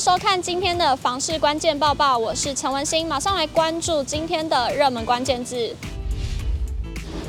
收看今天的房市关键报报，我是陈文心，马上来关注今天的热门关键字。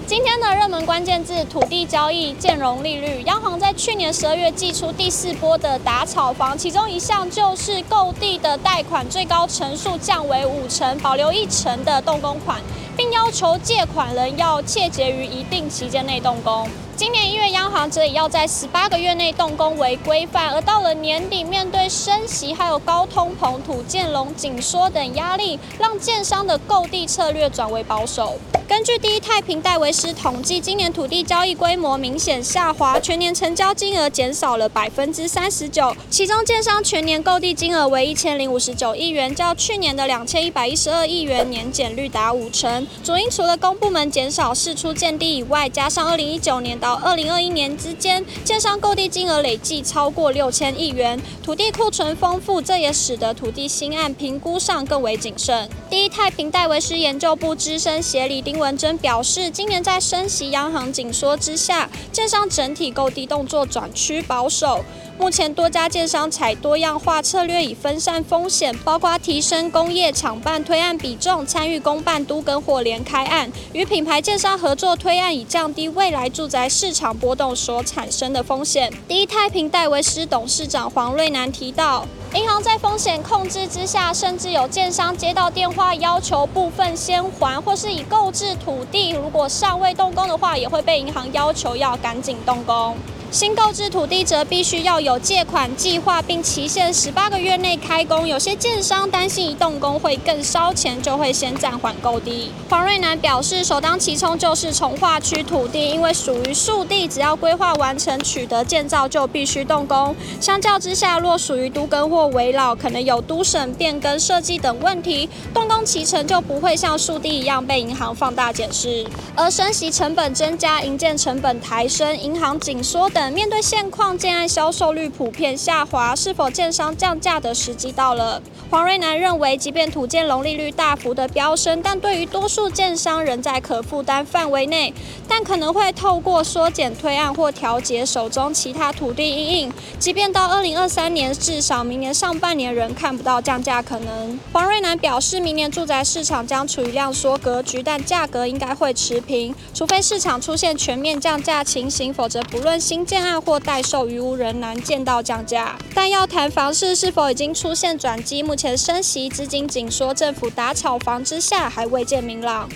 今天的热门关键字：土地交易、建融利率。央行在去年十二月祭出第四波的打炒房，其中一项就是购地的贷款最高成数降为五成，保留一成的动工款，并要求借款人要切结于一定期间内动工。今年一月，央行则以要在十八个月内动工为规范，而到了年底，面对升息还有高通膨、土建龙紧缩等压力，让建商的购地策略转为保守。根据第一太平戴维斯统计，今年土地交易规模明显下滑，全年成交金额减少了百分之三十九。其中，建商全年购地金额为一千零五十九亿元，较去年的两千一百一十二亿元年减率达五成。主因除了公部门减少释出建地以外，加上二零一九年到二零二一年之间，建商购地金额累计超过六千亿元，土地库存丰富，这也使得土地新案评估上更为谨慎。第一太平戴维斯研究部资深协理丁文珍表示，今年在升息、央行紧缩之下，建商整体购地动作转趋保守。目前多家建商采多样化策略，以分散风险，包括提升工业厂办推案比重，参与公办都跟或联开案，与品牌建商合作推案，以降低未来住宅市场波动所产生的风险。第一太平戴维斯董事长黄瑞南提到，银行在风险控制之下，甚至有建商接到电话要求部分先还，或是已购置土地，如果尚未动工的话，也会被银行要求要赶紧动工。新购置土地则必须要有借款计划，并期限十八个月内开工。有些建商担心一动工会更烧钱，就会先暂缓购地。黄瑞南表示，首当其冲就是从化区土地，因为属于树地，只要规划完成、取得建造，就必须动工。相较之下，若属于都更或围老，可能有都审、变更、设计等问题，动工期程就不会像树地一样被银行放大检视。而升息成本增加、营建成本抬升、银行紧缩等。面对现况，建案销售率普遍下滑，是否建商降价的时机到了？黄瑞南认为，即便土建融利率大幅的飙升，但对于多数建商仍在可负担范围内，但可能会透过缩减推案或调节手中其他土地因应。即便到二零二三年，至少明年上半年仍看不到降价可能。黄瑞南表示，明年住宅市场将处于量缩格局，但价格应该会持平，除非市场出现全面降价情形，否则不论新现案或待售于无人难见到降价。但要谈房市是否已经出现转机，目前。前升息、资金紧缩、政府打炒房之下，还未见明朗。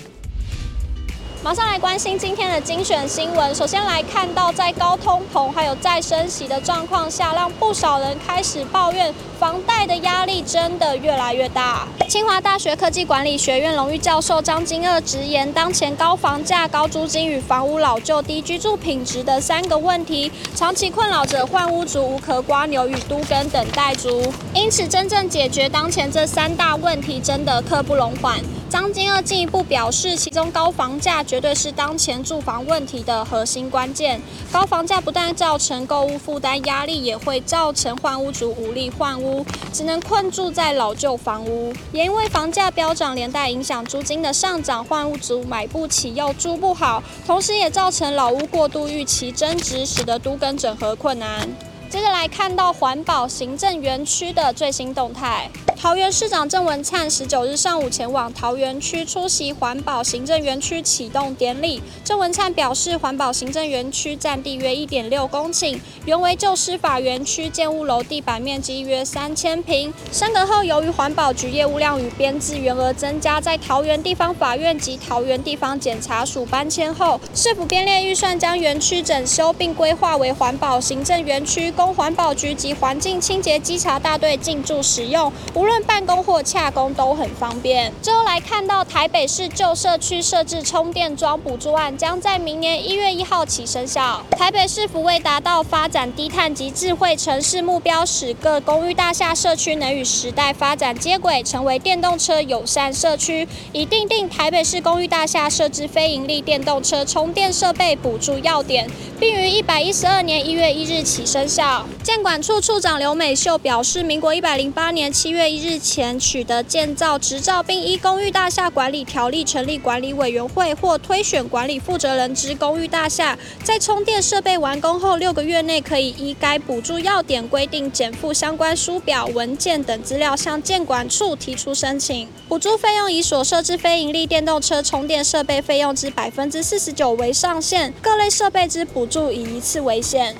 马上来关心今天的精选新闻。首先来看到，在高通膨还有再升息的状况下，让不少人开始抱怨房贷的压力真的越来越大。清华大学科技管理学院荣誉教授张金二直言，当前高房价、高租金与房屋老旧、低居住品质的三个问题，长期困扰着换屋族、无壳瓜牛与都更等待族。因此，真正解决当前这三大问题，真的刻不容缓。张金二进一步表示，其中高房价绝对是当前住房问题的核心关键。高房价不但造成购物负担压力，也会造成换屋族无力换屋，只能困住在老旧房屋。也因为房价飙涨，连带影响租金的上涨，换屋族买不起又租不好，同时也造成老屋过度预期增值，使得都更整合困难。接着来看到环保行政园区的最新动态。桃园市长郑文灿十九日上午前往桃园区出席环保行政园区启动典礼。郑文灿表示，环保行政园区占地约一点六公顷，原为旧司法园区建物楼，地板面积约三千坪。升格后，由于环保局业务量与编制员额增加，在桃园地方法院及桃园地方检察署搬迁后，市府编列预算将园区整修，并规划为环保行政园区，供环保局及环境清洁稽查大队进驻使用。无论办公或洽公都很方便。最后来看到台北市旧社区设置充电桩补助案，将在明年一月一号起生效。台北市府为达到发展低碳及智慧城市目标，使各公寓大厦社区能与时代发展接轨，成为电动车友善社区，已订定台北市公寓大厦设置非营利电动车充电设备补助要点，并于一百一十二年一月一日起生效。建管处处长刘美秀表示，民国一百零八年七月一日前取得建造执照，并依公寓大厦管理条例成立管理委员会或推选管理负责人之公寓大厦，在充电设备完工后六个月内，可以依该补助要点规定，减负相关书表、文件等资料，向建管处提出申请。补助费用以所设置非营利电动车充电设备费用之百分之四十九为上限，各类设备之补助以一次为限。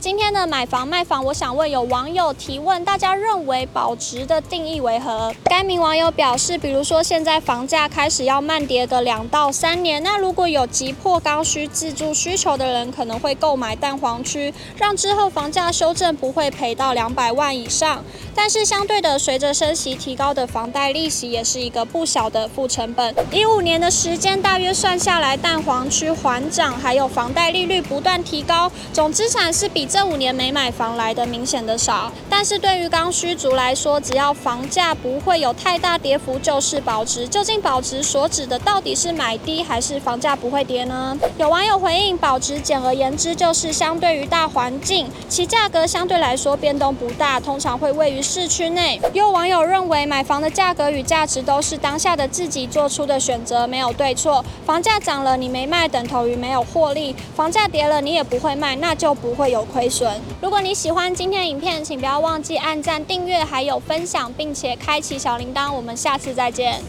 今天的买房卖房，我想问有网友提问，大家认为保值的定义为何？该名网友表示，比如说现在房价开始要慢跌个两到三年，那如果有急迫刚需自住需求的人，可能会购买蛋黄区，让之后房价修正不会赔到两百万以上。但是相对的，随着升息提高的房贷利息也是一个不小的负成本。一五年的时间大约算下来，蛋黄区缓涨，还有房贷利率不断提高，总资产是比这五年没买房来的明显的少。但是对于刚需族来说，只要房价不会有太大跌幅，就是保值。究竟保值所指的到底是买低还是房价不会跌呢？有网友回应，保值简而言之就是相对于大环境，其价格相对来说变动不大，通常会位于。市区内，有网友认为买房的价格与价值都是当下的自己做出的选择，没有对错。房价涨了你没卖，等同于没有获利；房价跌了你也不会卖，那就不会有亏损。如果你喜欢今天的影片，请不要忘记按赞、订阅，还有分享，并且开启小铃铛。我们下次再见。